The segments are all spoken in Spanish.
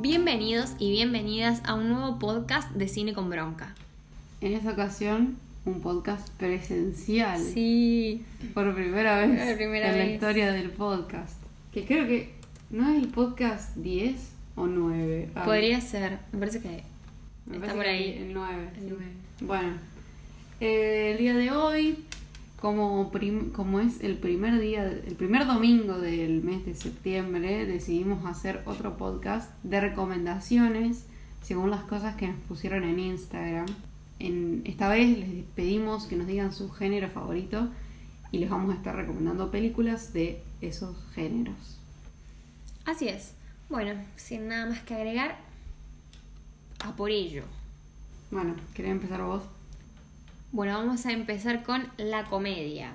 Bienvenidos y bienvenidas a un nuevo podcast de Cine con Bronca. En esta ocasión, un podcast presencial. Sí. Por primera vez Por primera en la historia del podcast. Que creo que no es el podcast 10 o 9. Ah, Podría ser, me parece que me está parece por que ahí. El 9. El nueve. Bueno, eh, el día de hoy, como, prim- como es el primer día, el primer domingo del mes de septiembre, decidimos hacer otro podcast de recomendaciones según las cosas que nos pusieron en Instagram. En, esta vez les pedimos que nos digan su género favorito y les vamos a estar recomendando películas de esos géneros. Así es. Bueno, sin nada más que agregar, a por ello. Bueno, ¿querés empezar vos? Bueno, vamos a empezar con la comedia.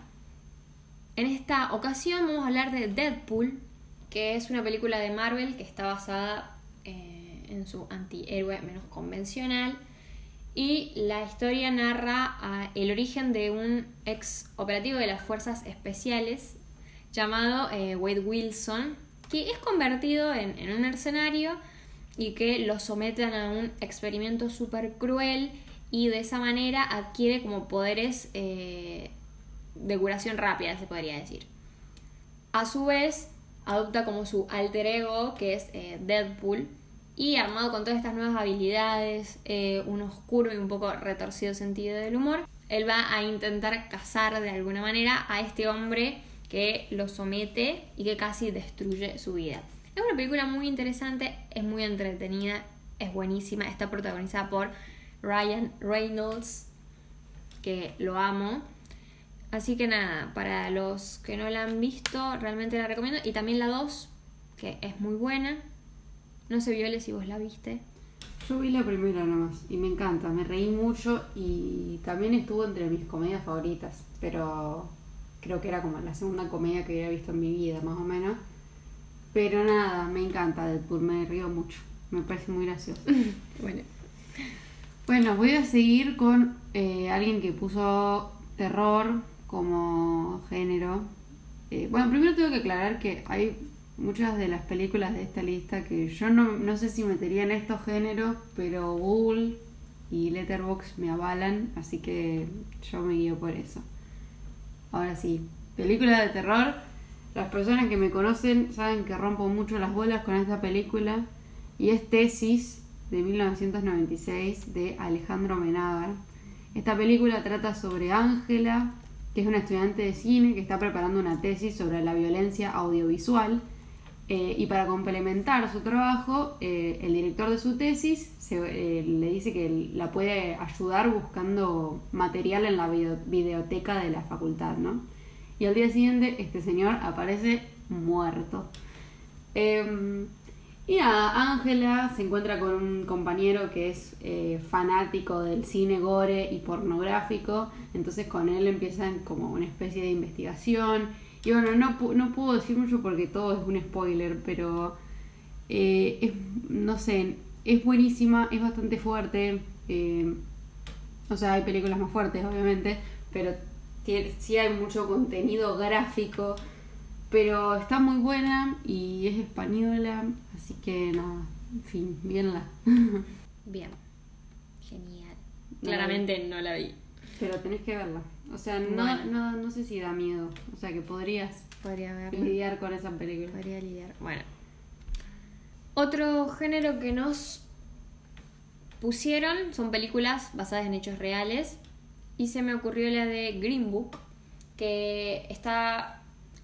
En esta ocasión vamos a hablar de Deadpool, que es una película de Marvel que está basada eh, en su antihéroe menos convencional. Y la historia narra ah, el origen de un ex operativo de las fuerzas especiales llamado eh, Wade Wilson, que es convertido en, en un mercenario y que lo someten a un experimento súper cruel y de esa manera adquiere como poderes eh, de curación rápida, se podría decir. A su vez, adopta como su alter ego, que es eh, Deadpool, y armado con todas estas nuevas habilidades, eh, un oscuro y un poco retorcido sentido del humor, él va a intentar cazar de alguna manera a este hombre que lo somete y que casi destruye su vida. Es una película muy interesante, es muy entretenida, es buenísima, está protagonizada por Ryan Reynolds, que lo amo. Así que nada, para los que no la han visto, realmente la recomiendo. Y también la 2, que es muy buena. No sé, Viole, si vos la viste. Yo vi la primera nomás y me encanta, me reí mucho y también estuvo entre mis comedias favoritas, pero creo que era como la segunda comedia que había visto en mi vida, más o menos. Pero nada, me encanta Deadpool, me río mucho, me parece muy gracioso. Bueno. Bueno, voy a seguir con eh, alguien que puso terror como género. Eh, bueno, primero tengo que aclarar que hay muchas de las películas de esta lista que yo no, no sé si metería en estos géneros, pero Google y Letterboxd me avalan, así que yo me guío por eso. Ahora sí, película de terror. Las personas que me conocen saben que rompo mucho las bolas con esta película y es Tesis de 1996 de Alejandro Menábar. Esta película trata sobre Ángela, que es una estudiante de cine que está preparando una tesis sobre la violencia audiovisual. Eh, y para complementar su trabajo, eh, el director de su tesis eh, le dice que la puede ayudar buscando material en la video- videoteca de la facultad, ¿no? Y al día siguiente este señor aparece muerto. Y nada, Ángela se encuentra con un compañero que es eh, fanático del cine gore y pornográfico, entonces con él empiezan como una especie de investigación. Y bueno, no, no puedo decir mucho porque todo es un spoiler, pero eh, es, no sé, es buenísima, es bastante fuerte. eh, o sea, hay películas más fuertes, obviamente, pero tiene, sí hay mucho contenido gráfico. Pero está muy buena y es española, así que nada, en fin, vienla. Bien. Genial. Claramente no la vi. Pero tenés que verla. O sea, no, Bueno. no, no sé si da miedo. O sea, que podrías Podría verla. lidiar con esa película. Podría lidiar. Bueno. Otro género que nos pusieron son películas basadas en hechos reales. Y se me ocurrió la de Green Book, que está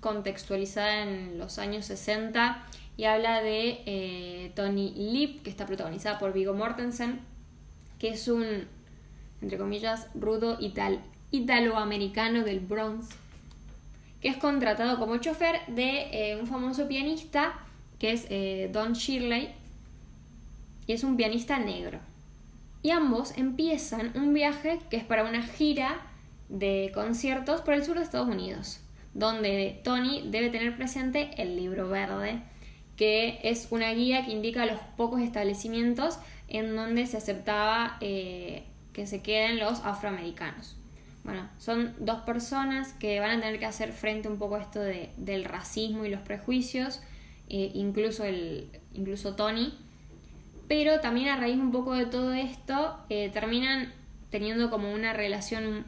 contextualizada en los años 60 y habla de eh, Tony Lip, que está protagonizada por Vigo Mortensen, que es un, entre comillas, rudo ital italoamericano del Bronx, que es contratado como chofer de eh, un famoso pianista que es eh, Don Shirley y es un pianista negro. Y ambos empiezan un viaje que es para una gira de conciertos por el sur de Estados Unidos, donde Tony debe tener presente el libro verde, que es una guía que indica los pocos establecimientos en donde se aceptaba eh, que se queden los afroamericanos. Bueno, son dos personas que van a tener que hacer frente un poco a esto de- del racismo y los prejuicios eh, incluso, el, incluso Tony. Pero también a raíz un poco de todo esto, eh, terminan teniendo como una relación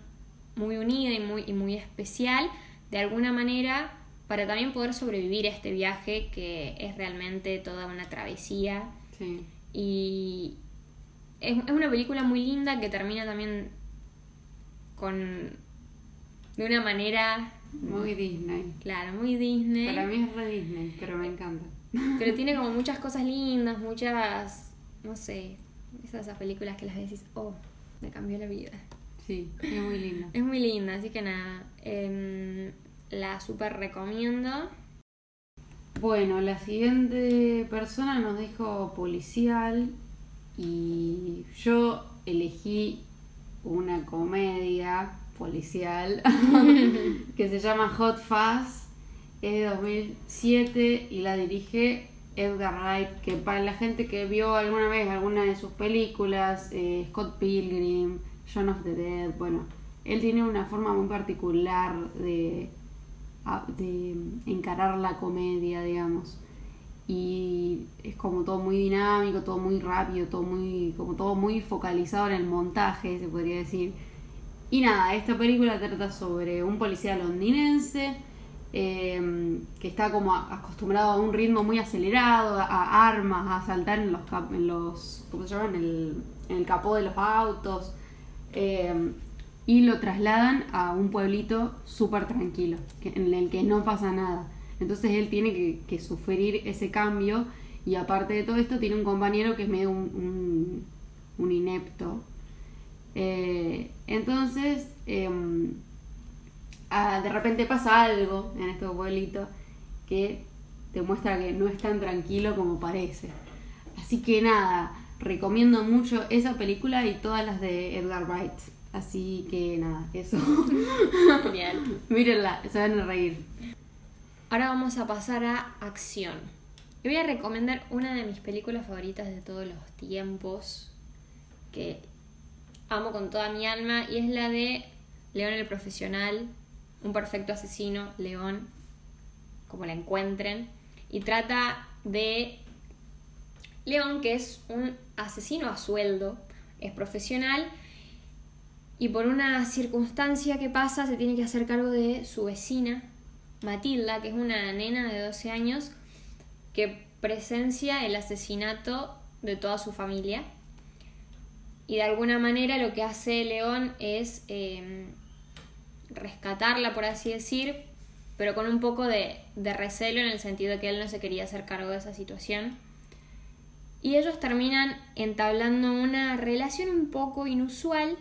muy unida y muy, y muy especial, de alguna manera, para también poder sobrevivir a este viaje que es realmente toda una travesía. Sí. Y es, es una película muy linda que termina también con de una manera Muy Disney. claro muy Disney Para mí es re Disney, pero me encanta. pero tiene como muchas cosas lindas muchas no sé esas, esas películas que las decís oh me cambió la vida Sí, es muy linda. es muy linda así que nada em, la super recomiendo Bueno, la siguiente persona nos dijo policial y yo elegí una comedia policial que se llama Hot Fuzz, es de 2007 y la dirige Edgar Wright, que para la gente que vio alguna vez alguna de sus películas, eh, Scott Pilgrim, John of the Dead, bueno, él tiene una forma muy particular de, de encarar la comedia, digamos. Y es como todo muy dinámico, todo muy rápido, todo muy, como todo muy focalizado en el montaje, se podría decir. Y nada, esta película trata sobre un policía londinense eh, que está como acostumbrado a un ritmo muy acelerado, a, armas, a saltar en los, en los ¿cómo se llama? En el, en el capó de los autos. Eh, y lo trasladan a un pueblito súper tranquilo, en el que no pasa nada. Entonces él tiene que, que sufrir ese cambio y aparte de todo esto tiene un compañero que es medio un inepto. Eh, entonces, em, ah, de repente pasa algo en este pueblito que te muestra que no es tan tranquilo como parece. Así que nada, recomiendo mucho esa película y todas las de Edgar Wright. Así que nada, eso. Genial. Mírenla, se van a reír. Ahora vamos a pasar a acción. Y voy a recomendar una de mis películas favoritas de todos los tiempos, que amo con toda mi alma, y es la de León el Profesional, un perfecto asesino, León, como la encuentren, y trata de León, que es un asesino a sueldo, es profesional, y por una circunstancia que pasa se tiene que hacer cargo de su vecina, Matilda, que es una nena de 12 años que presencia el asesinato de toda su familia. Y de alguna manera lo que hace León es eh, rescatarla, por así decir, pero con un poco de, de recelo en el sentido de que él no se quería hacer cargo de esa situación. Y ellos terminan entablando una relación un poco inusual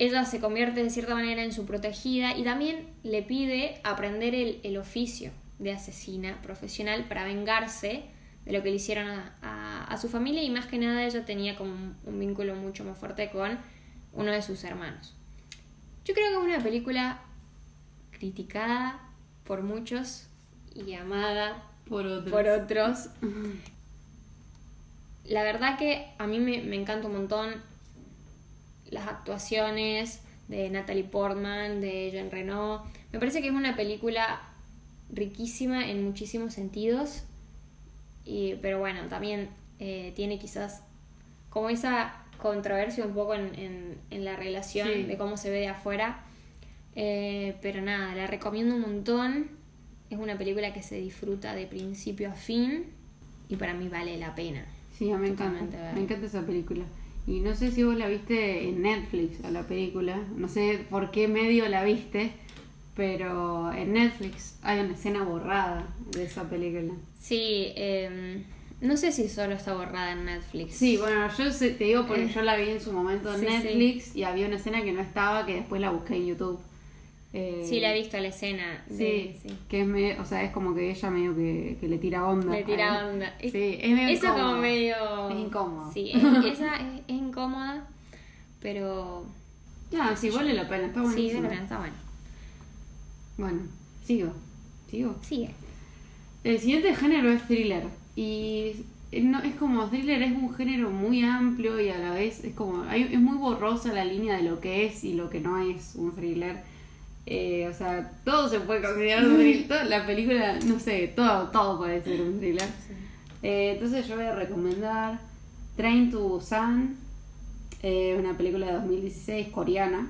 ella se convierte de cierta manera en su protegida y también le pide aprender el, el oficio de asesina profesional para vengarse de lo que le hicieron a, a- a su familia y más que nada ella tenía como un, un vínculo mucho más fuerte con uno de sus hermanos. Yo creo que es una película criticada por muchos y amada Por otro. por otros. La verdad que a mí me, me encanta un montón las actuaciones de Natalie Portman, de Jean Reno. Me parece que es una película riquísima en muchísimos sentidos. Y, pero bueno, también eh, tiene quizás como esa controversia un poco en, en- en la relación Sí. de cómo se ve de afuera. Eh, pero nada, la recomiendo un montón. Es una película que se disfruta de principio a fin y para mí vale la pena. Sí, me encanta. Me encanta esa película. Y no sé si vos la viste en Netflix a la película. No sé por qué medio la viste. Pero en Netflix hay una escena borrada de esa película. Sí, em, no sé si solo está borrada en Netflix. Sí, bueno, yo te digo porque Eh, yo la vi en su momento en sí, sí. Netflix y había una escena que no estaba que después la busqué en YouTube. Eh, Sí, la he visto la escena. Sí, sí. que es medio, o sea, es como que ella medio que, que le tira onda. Le tira onda. Es- Sí, es medio Eso incómodo. como medio... Es incómodo. Sí, es- esa es, es incómoda, pero... No, sí, vale la pena, está Sí, buenísimo. de verdad, está bueno. Bueno, sigo, sigo. Sigue. El siguiente género es thriller. Y no, es como thriller es un género muy amplio y a la vez es como hay- es muy borrosa la línea de lo que es y lo que no es un thriller. Eh, o sea, todo se puede considerar un thriller. La película, no sé, todo, todo puede ser un thriller. Eh, entonces yo voy a recomendar Train to Busan, eh, una película de 2016 coreana,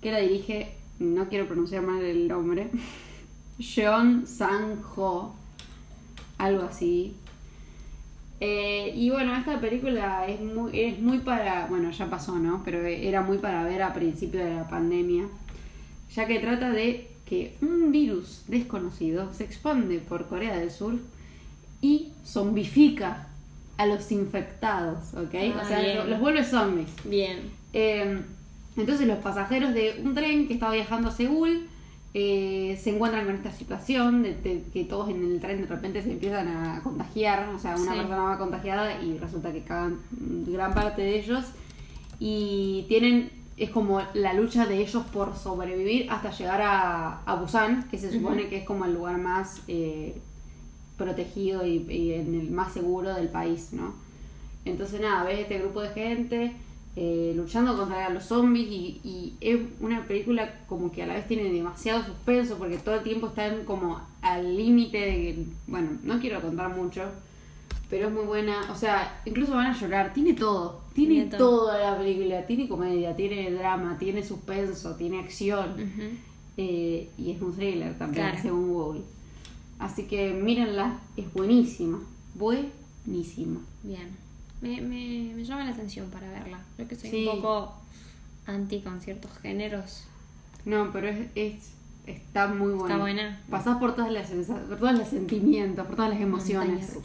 que la dirige, no quiero pronunciar mal el nombre, Jeon Sang-ho, algo así. Eh, y bueno, esta película es muy, es muy para, bueno, ya pasó, ¿no? Pero era muy para ver a principio de la pandemia, ya que trata de que un virus desconocido se expande por Corea del Sur y zombifica a los infectados, ¿ok? Ah, o sea, bien. los vuelve zombies. Bien. Eh, entonces los pasajeros de un tren que estaba viajando a Seúl eh, se encuentran con esta situación de, de que todos en el tren de repente se empiezan a contagiar, o sea, una Sí. persona va contagiada y resulta que cagan gran parte de ellos y tienen, es como la lucha de ellos por sobrevivir hasta llegar a, a Busan, que se supone que es como el lugar más eh, protegido y, y en el más seguro del país, ¿no? Entonces nada, ves este grupo de gente eh, luchando contra los zombies y, y es una película como que a la vez tiene demasiado suspenso porque todo el tiempo están como al límite de que, bueno, no quiero contar mucho, pero es muy buena, o sea, incluso van a llorar, tiene todo, tiene, Tiene todo. toda la película, tiene comedia, tiene drama, tiene suspenso, tiene acción eh, y es un thriller también, Claro. según Google. Así que mírenla, es buenísima, buenísima. Bien. Me, me, me llama la atención para verla. Creo que soy Sí. un poco anti con ciertos géneros. No, pero es, es está muy buena. Está buena. Pasás por todas las por todos los sentimientos, por todas las emociones.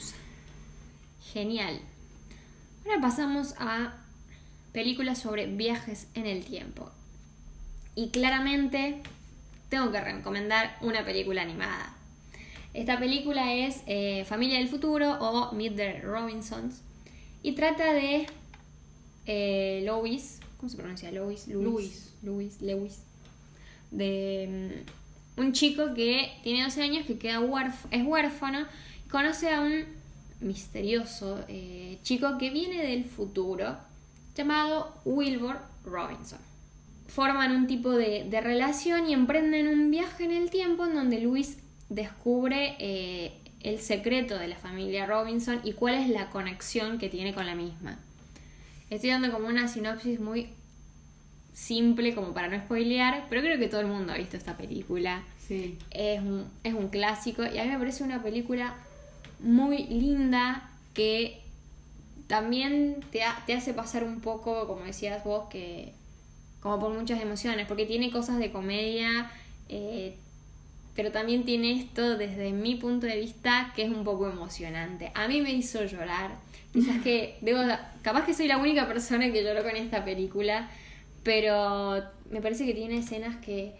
Genial. Ahora pasamos a películas sobre viajes en el tiempo. Y claramente tengo que recomendar una película animada. Esta película es eh, Familia del Futuro o Meet the Robinsons. Y trata de eh, Lois. ¿Cómo se pronuncia? Lois. Luis. Luis. Lewis. De mm, un chico que tiene 12 años, que queda huérf- es huérfano. Y conoce a un misterioso eh, chico que viene del futuro llamado Wilbur Robinson. Forman un tipo de, de relación y emprenden un viaje en el tiempo en donde Luis descubre eh, el secreto de la familia Robinson y cuál es la conexión que tiene con la misma. Estoy dando como una sinopsis muy simple como para no spoilear, pero creo que todo el mundo ha visto esta película. Sí. Es un, es un clásico y a mí me parece una película muy linda que también te, ha- te hace pasar un poco, como decías vos, que como por muchas emociones, porque tiene cosas de comedia, eh, pero también tiene esto desde mi punto de vista que es un poco emocionante. A mí me hizo llorar. Quizás que debo, capaz que soy la única persona que lloró con esta película, pero me parece que tiene escenas que,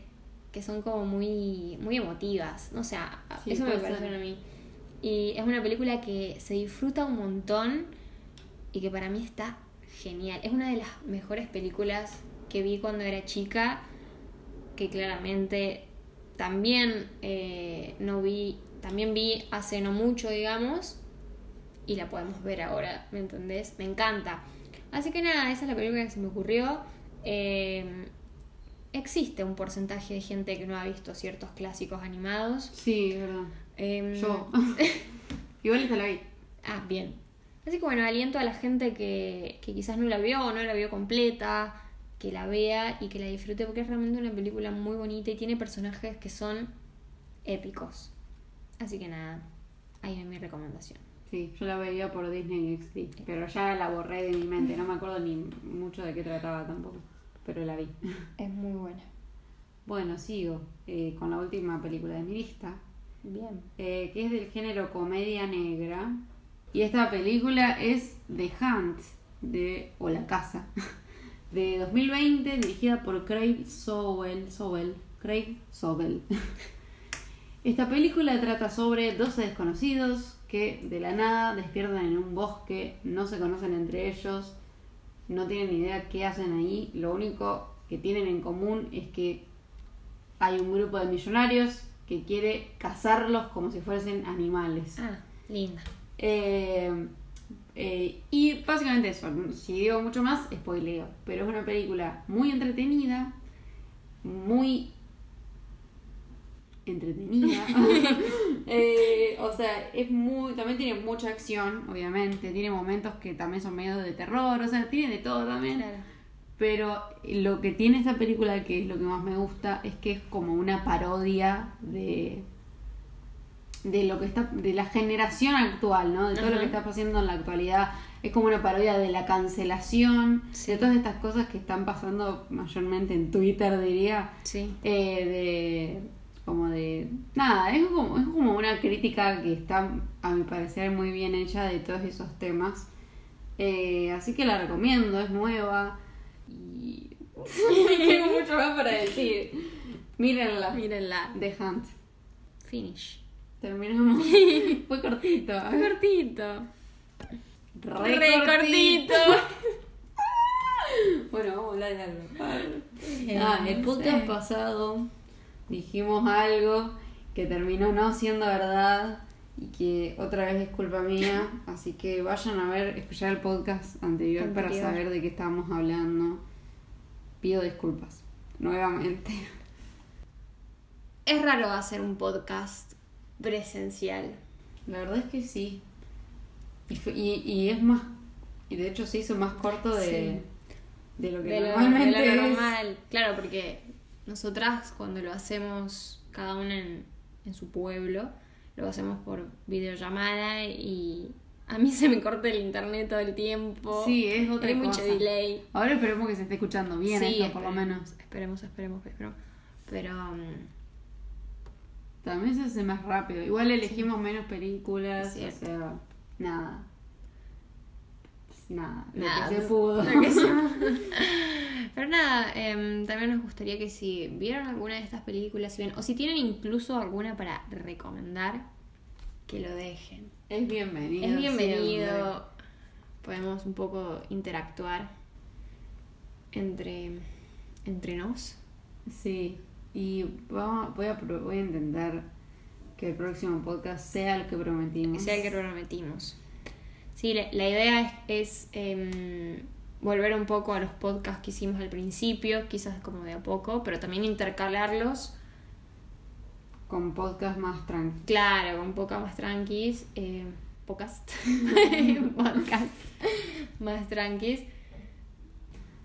que son como muy, muy emotivas. No sé, a- Sí, eso me parece a mí. Y es una película que se disfruta un montón y que para mí está genial. Es una de las mejores películas que vi cuando era chica, que claramente también eh, no vi, también vi hace no mucho, digamos, y la podemos ver ahora, ¿me entendés? Me encanta. Así que nada, esa es la película que se me ocurrió. Eh, existe un porcentaje de gente que no ha visto ciertos clásicos animados. Sí, verdad. Em, Yo. Igual esta la vi. Ah, bien. Así que bueno, aliento a la gente que, que quizás no la vio o no la vio completa, que la vea y que la disfrute porque es realmente una película muy bonita y tiene personajes que son épicos. Así que nada, ahí va mi recomendación. Sí, yo la veía por Disney XD, pero ya la borré de mi mente, no me acuerdo ni mucho de qué trataba tampoco, pero la vi. Es muy buena. Bueno, sigo eh, con la última película de mi lista, Bien. eh, que es del género comedia negra. Y esta película es The Hunt, de, o La Casa, de 2020, dirigida por Craig Sowell. Sowell Craig Sowell. Esta película trata sobre 12 desconocidos que de la nada despiertan en un bosque, no se conocen entre ellos, no tienen ni idea qué hacen ahí, lo único que tienen en común es que hay un grupo de millonarios que quiere cazarlos como si fuesen animales. Ah, linda. Eh, eh, y básicamente eso, si digo mucho más, spoileo. Pero es una película muy entretenida, muy entretenida. Eh, o sea, es muy. También tiene mucha acción, obviamente. Tiene momentos que también son medio de terror. O sea, tiene de todo también. Claro. Pero lo que tiene esta película, que es lo que más me gusta, es que es como una parodia de de lo que está de la generación actual, ¿no? De todo lo que está pasando en la actualidad. Es como una parodia de la cancelación, Sí. de todas estas cosas que están pasando mayormente en Twitter, diría. Sí. Eh, de como de nada, es como, es como una crítica que está a mi parecer muy bien hecha de todos esos temas. Eh, así que la recomiendo, es nueva tengo mucho más para decir. Mírenla. Mírenla. The Hunt. Finish. Terminamos. Fue cortito. Fue cortito. Re, Re cortito. Bueno, vamos a hablar de algo. Eh, Ah, el podcast pasado dijimos algo que terminó no siendo verdad y que otra vez es culpa mía. Así que vayan a ver, escuchar el podcast anterior, para Anterior. saber de qué estábamos hablando. Pido disculpas nuevamente. Es raro hacer un podcast presencial. La verdad es que sí. Y, fue- y, y es más. Y de hecho se hizo más corto de, de lo que De lo, normalmente de lo es. normal. Claro, porque nosotras cuando lo hacemos cada una en, en su pueblo, lo hacemos por videollamada y a mí se me corta el internet todo el tiempo. Sí, es otra Hay mucho delay. Ahora esperemos que se esté escuchando bien sí, esto, por lo menos. Esperemos, esperemos, esperemos. Pero um, También se hace más rápido. Igual elegimos menos películas, o sea, nada. Nada, lo nada, que se pudo. lo que se- Pero nada, em, también nos gustaría que si vieron alguna de estas películas, si ven, o si tienen incluso alguna para recomendar, que lo dejen. es bienvenido. Es bienvenido. Podemos un poco interactuar entre, entre nos. Sí, y vamos, voy, a, voy a intentar que el próximo podcast sea el que prometimos. Que sea el que prometimos. Sí, la, la idea es, es, em, volver un poco a los podcasts que hicimos al principio, quizás como de a poco, pero también intercalarlos, Con podcast más tranquilo. claro, con poca más tranquis, eh, podcast, podcast más tranquis.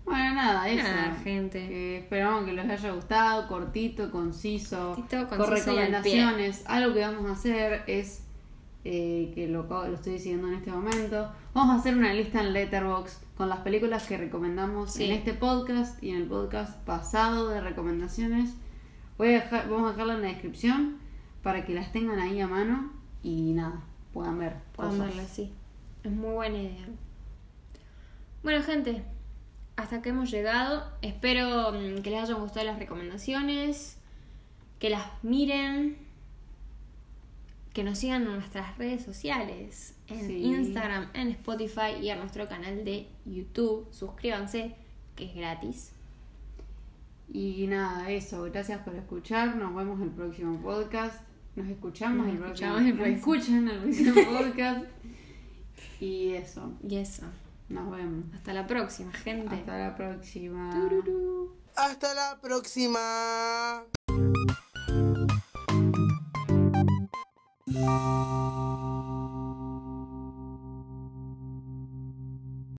Bueno, nada, eso. Nada, gente. Que esperamos que les haya gustado, cortito, conciso, Cortito, con conciso al recomendaciones. Algo que vamos a hacer es, eh, que lo, lo estoy diciendo en este momento, vamos a hacer una lista en Letterboxd con las películas que recomendamos Sí. en este podcast y en el podcast pasado de recomendaciones. Voy a dejar, vamos a dejarla en la descripción para que las tengan ahí a mano y nada, puedan ver. Pueden cosas. verla, sí. Es muy buena idea. Bueno, gente, hasta que hemos llegado. Espero mm, que les hayan gustado las recomendaciones, que las miren, que nos sigan en nuestras redes sociales, en Sí. Instagram, en Spotify y a nuestro canal de YouTube. Suscríbanse, que es gratis. Y nada, eso. Gracias por escuchar. Nos vemos en el próximo podcast. Nos escuchamos, Nos el próximo el nos próximo. escuchan el próximo podcast. Y eso. Y eso. Nos vemos. Hasta la próxima, gente. Hasta la próxima. Tururú. Hasta la próxima.